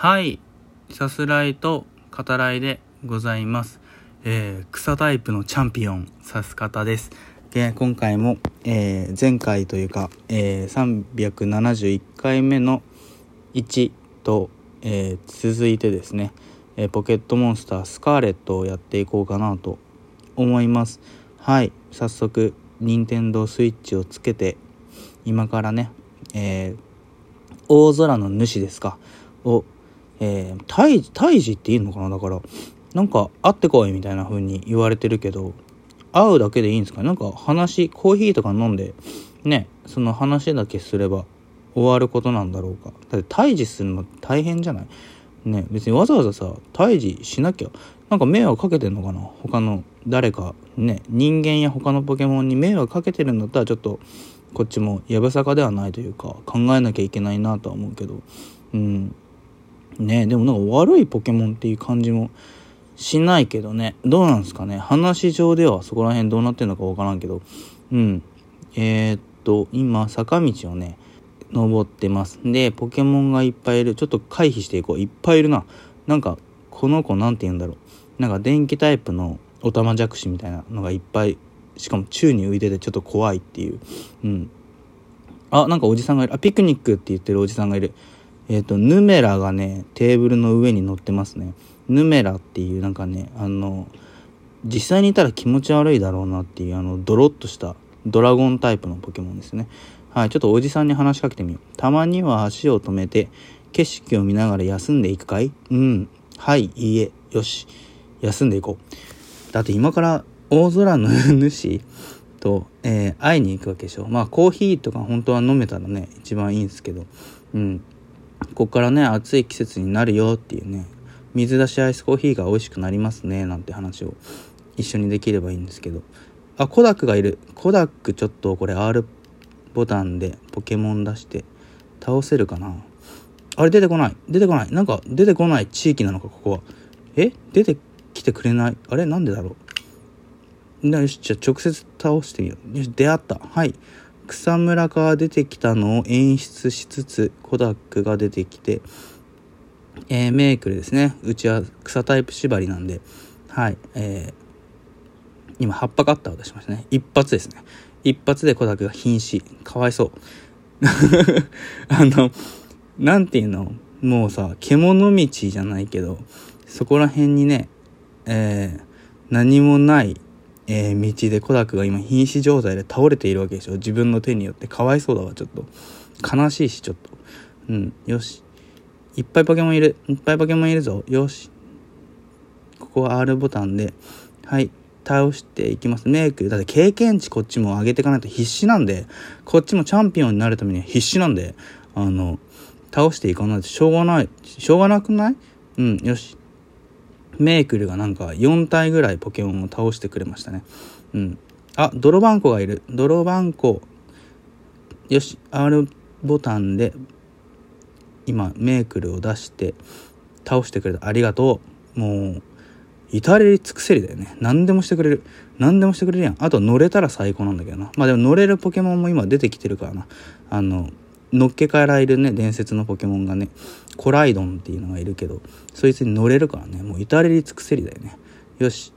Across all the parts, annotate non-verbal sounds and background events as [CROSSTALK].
はい。さすらいと語らいでございます。えー、草タイプのチャンピオン、さす方です。で、今回も、えー、前回というか、えー、371回目の1と、えー、続いてですね、えーポケットモンスタースカーレットをやっていこうかなと思います。はい。早速、任天堂スイッチをつけて、今からね、えー、大空の主ですか？を、えー、胎児胎児っていいのかな？だからなんか会ってこいみたいな風に言われてるけど会うだけでいいんですかなんか話コーヒーとか飲んでねその話だけすれば終わることなんだろうか？だって退治するの大変じゃない？ね別にわざわざさ退治しなきゃなんか迷惑かけてんのかな？他の誰かね人間や他のポケモンに迷惑かけてるんだったらちょっとこっちもやぶさかではないというか考えなきゃいけないなとは思うけど。うん。ねでもなんか悪いポケモンっていう感じもしないけどね。どうなんですかね。話上ではそこら辺どうなってんのかわからんけど。うん。えー、っと今坂道をね登ってます。でポケモンがいっぱいいる。ちょっと回避していこう。いっぱいいるな。なんかこの子なんて言うんだろう。なんか電気タイプのオタマジャクシみたいなのがいっぱい。しかも宙に浮いててちょっと怖いっていう。うん。あなんかおじさんがいる。あピクニックって言ってるおじさんがいる。えっ、とヌメラがねテーブルの上に乗ってますね。ヌメラっていうなんかねあの実際にいたら気持ち悪いだろうなっていうあのドロッとしたドラゴンタイプのポケモンですね。はいちょっとおじさんに話しかけてみよう。たまには足を止めて景色を見ながら休んでいくかい？うん。はいいいえ。よし。休んでいこう。だって今から大空の主と、えー会いに行くわけでしょ。まあコーヒーとか本当は飲めたらね一番いいんですけど。うん。こっからね暑い季節になるよっていうね水出しアイスコーヒーが美味しくなりますねなんて話を一緒にできればいいんですけど。あコダックがいる。コダックちょっとこれ R ボタンでポケモン出して倒せるかな？あれ出てこない。出てこない。なんか出てこない地域なのかここは。え？出てきてくれない？あれ？なんでだろう？よしじゃあ直接倒してみよう。よし出会った。はい。草むらから出てきたのを演出しつつコダックが出てきて、えーメークルですね。うちは草タイプ縛りなんではいえー今葉っぱカッターを出しましたね。一発ですね。一発でコダックが瀕死。かわいそう。[LAUGHS] あのなんていうの？もうさ獣道じゃないけどそこら辺にねえー何もないえー道でコダックが今瀕死状態で倒れているわけでしょ。自分の手によって。かわいそうだわ。ちょっと。悲しいしちょっと。うん。よし。いっぱいポケモンいる。いっぱいポケモンいるぞ。よし。ここは R ボタンで。はい。倒していきます。メイク。だって経験値こっちも上げていかないと必死なんで。こっちもチャンピオンになるためには必死なんで。あの倒していかないとしょうがない。しょうがなくない？うん。よし。メークルがなんか4体ぐらいポケモンを倒してくれましたね。うん。あ、泥バンコがいる。泥バンコ。よし、R ボタンで今メークルを出して倒してくれた。ありがとう。もう、至れり尽くせりだよね。何でもしてくれる。何でもしてくれるやん。あと乗れたら最高なんだけどな。まあでも乗れるポケモンも今出てきてるからな。あの、のっけからいるね、伝説のポケモンがね、コライドンっていうのがいるけど、そいつに乗れるからね、もう至れり尽くせりだよね。よし。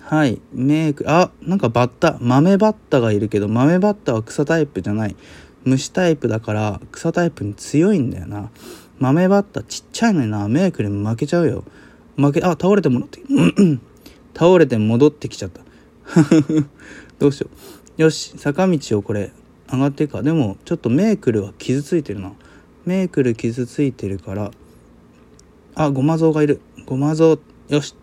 はい、メイク、あ、なんかバッタ、豆バッタがいるけど、豆バッタは草タイプじゃない。虫タイプだから、草タイプに強いんだよな。豆バッタちっちゃいのにな、メイクに負けちゃうよ。負け、あ、倒れて戻って、うんうん倒れて戻ってきちゃった。[LAUGHS] どうしよう。よし、坂道をこれ、上がっていくか。でも、ちょっとメークルは傷ついてるな。メークル傷ついてるから、あ、ゴマゾウがいる。ゴマゾウ、よし。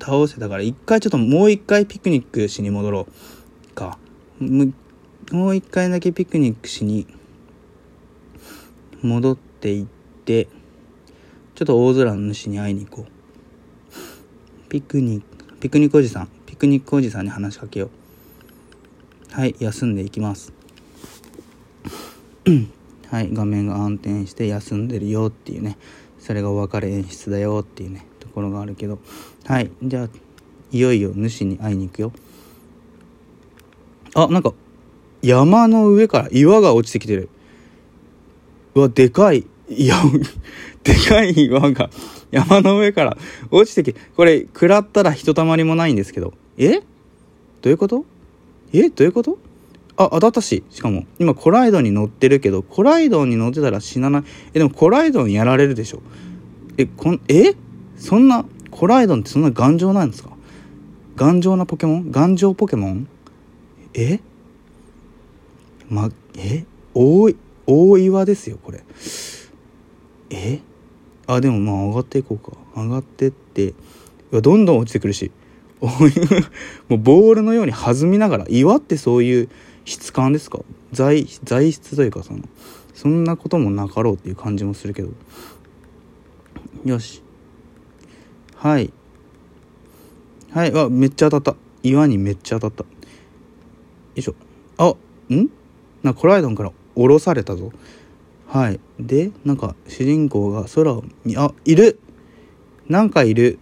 倒せたから、一回ちょっともう一回ピクニックしに戻ろう。か。もう一回だけピクニックしに戻っていって、ちょっと大空の主に会いに行こう。ピクニック、ピクニックおじさん。ピクニックおじさんに話しかけよう。はい、休んでいきます。[CLEARS THROAT] はい、画面が暗転して休んでるよっていうね、それがお別れ演出だよっていうね、ところがあるけど、はい、じゃあ、いよいよ主に会いに行くよ。あ、なんか、山の上から岩が落ちてきてる。うわ、でかい。いや、[LAUGHS] でかい岩が山の上から落ちてき、これ、食らったらひとたまりもないんですけど。え？どういうこと？え？どういうこと？あ、当たったし。しかも、今コライドンに乗ってるけど、コライドンに乗ってたら死なない。え、でもコライドにやられるでしょ。え、こん、え？そんな、コライドンってそんな頑丈なんですか？頑丈なポケモン？頑丈ポケモン？え？ま、え？大、大岩ですよ、これ。え？あ、でもまあ上がっていこうか。上がってって、どんどん落ちてくるし。[LAUGHS] もうボールのように弾みながら、岩ってそういう質感ですか？材、材質というかその、そんなこともなかろうっていう感じもするけど。よし。はい。はい。わ、めっちゃ当たった。岩にめっちゃ当たった。よいしょ。あ、ん？なコライドンから降ろされたぞ。はい。で、なんか主人公が空を見、あ、いるなんかいる。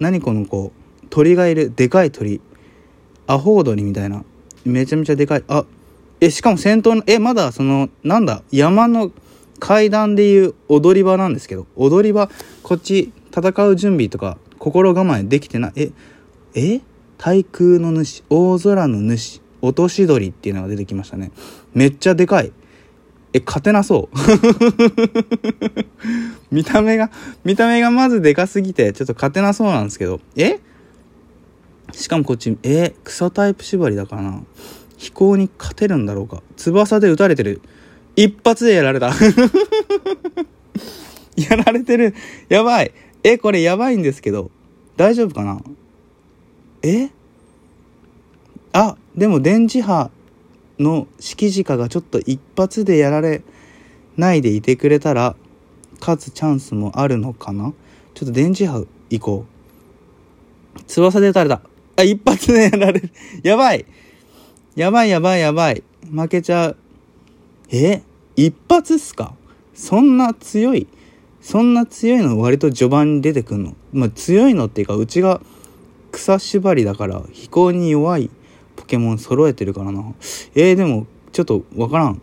何この子。鳥がいる。でかい鳥。アホウドリみたいな。めちゃめちゃでかい。あ、え、しかも先頭の、え、まだその、なんだ、山の階段でいう踊り場なんですけど、踊り場、こっち戦う準備とか心構えできてない。え、え対空の主、大空の主、落とし鳥っていうのが出てきましたね。めっちゃでかい。え、勝てなそう。[LAUGHS] 見た目が、見た目がまずでかすぎて、ちょっと勝てなそうなんですけど。え？しかもこっち、え草タイプ縛りだからな。飛行に勝てるんだろうか。翼で撃たれてる。一発でやられた。[LAUGHS] やられてる。やばい。え、これやばいんですけど。大丈夫かな？え？あ、でも電磁波の式直がちょっと一発でやられないでいてくれたら、勝つチャンスもあるのかな？ちょっと電磁波行こう。翼で撃たれた。あ、一発でやられる。やばい。やばいやばいやばい。負けちゃう。え？一発っすか？そんな強い？そんな強いの割と序盤に出てくんの？まあ強いのっていうかうちが草縛りだから飛行に弱いポケモン揃えてるからな。えー、でもちょっとわからん。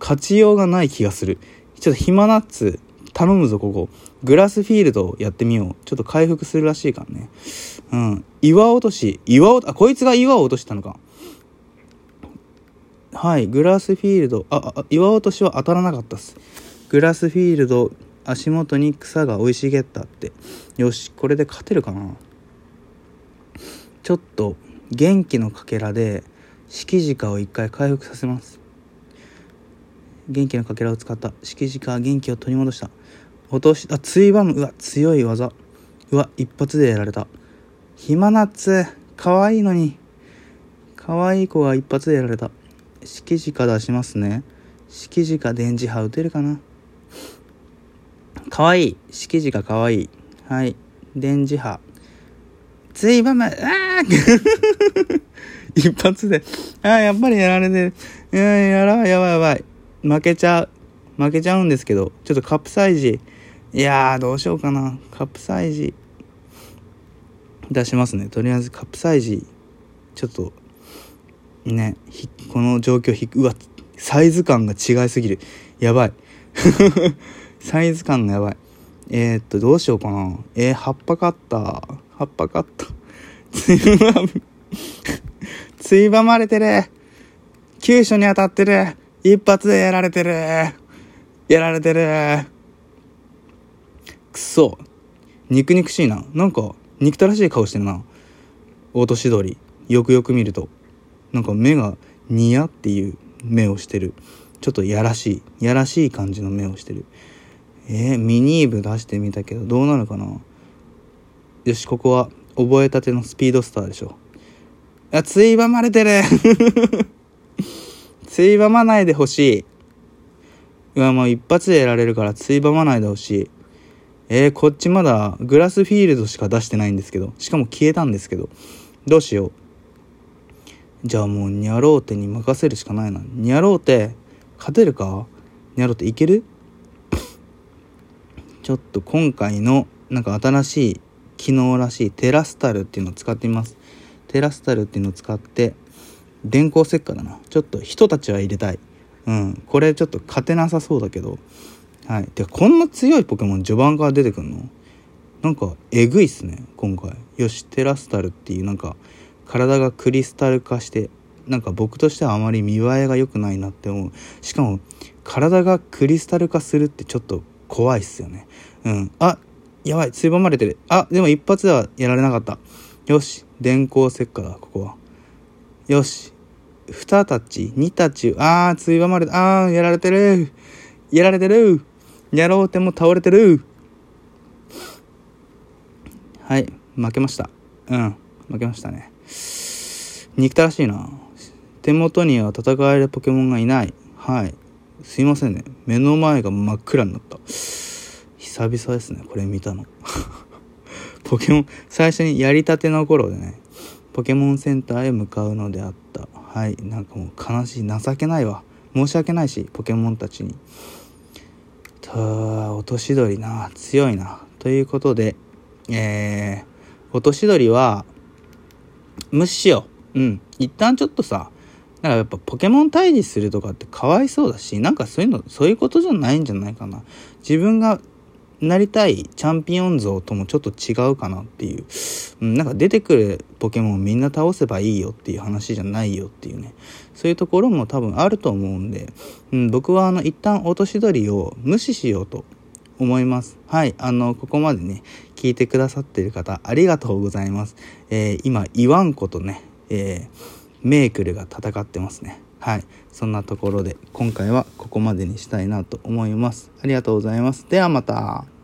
勝ちようがない気がする。ちょっと暇ナッツ頼むぞここ。グラスフィールドやってみよう。ちょっと回復するらしいからね。うん。岩落とし岩落あこいつが岩を落としたのか。はいグラスフィールドああ岩落としは当たらなかったっす。グラスフィールド足元に草が生い茂ったって。よしこれで勝てるかな。ちょっと元気のかけらで敷地下を一回回復させます。元気のかけらを使った。敷地下元気を取り戻した。落としあついばむ。うわ強い技。うわ一発でやられた。暇ナッツかわいいのに。かわいい子が一発でやられた。敷地下出しますね。敷地下電磁波打てるかな。かわい。い敷地下かわいい。はい。電磁波。ついばむあ [LAUGHS] 一発で。あやっぱりやられてる。いややらやばいやばい。負けちゃう。負けちゃうんですけど。ちょっとカプサイジ。いやーどうしようかな。カプサイジ。出しますね。とりあえずカプサイジちょっとねこの状況ひうわサイズ感が違いすぎる。やばい。[LAUGHS] サイズ感がやばい。えー、っとどうしようかな。えー、葉っぱカッター葉っぱカッターついばむ。ついばまれてる。急所に当たってる。一発でやられてる。やられてる。くそ。肉肉しいな。なんか憎たらしい顔してるな。落とし鳥よくよく見ると。なんか目がニヤっていう目をしてる。ちょっとやらしい。やらしい感じの目をしてる。えー、ミニーブ出してみたけどどうなるかな。よしここは覚えたてのスピードスターでしょ。あついばまれてる。[LAUGHS] ついばまないでほしい。うわもう一発でやられるからついばまないでほしい。えー、こっちまだグラスフィールドしか出してないんですけどしかも消えたんですけどどうしよう。じゃあもうニャローテに任せるしかないな。ニャローテ勝てるか？ニャローテいける？[LAUGHS] ちょっと今回のなんか新しい機能らしいテラスタルっていうのを使ってみます。テラスタルっていうのを使って電光石火だな。ちょっと人たちは入れたい。うん。これちょっと勝てなさそうだけどはい。でこんな強いポケモン序盤から出てくんの？なんかえぐいっすね今回。よしテラスタルっていうなんか体がクリスタル化してなんか僕としてはあまり見栄えが良くないなって思う。しかも体がクリスタル化するってちょっと怖いっすよね。うん。あやばいついばまれてる。あでも一発ではやられなかった。よし電光石火だここは。よし2タッチ2タッチあーついばまれた。あーやられてる。やられてる。やろうても倒れてる。はい負けました。うん負けましたね。憎たらしいな。手元には戦えるポケモンがいない。はい。すいませんね。目の前が真っ暗になった。久々ですねこれ見たの。[LAUGHS] ポケモン最初にやりたての頃でねポケモンセンターへ向かうのであった。はいなんかもう悲しい。情けないわ。申し訳ないしポケモンたちに。と落とし鳥な強いな。ということでえー、落とし鳥は無視しよう。うん。一旦ちょっとさなんかやっぱポケモン退治するとかってかわいそうだしなんかそういうのそういうことじゃないんじゃないかな。自分がなりたいチャンピオン像ともちょっと違うかなっていう、うん、なんか出てくるポケモンみんな倒せばいいよっていう話じゃないよっていうねそういうところも多分あると思うんで、うん、僕はあの一旦落とし鳥を無視しようと思います。はい。あの、ここまでね、聞いてくださってる方、ありがとうございます。えー、今、イワンコとね、えー、メークルが戦ってますね。はい。そんなところで、今回はここまでにしたいなと思います。ありがとうございます。ではまた。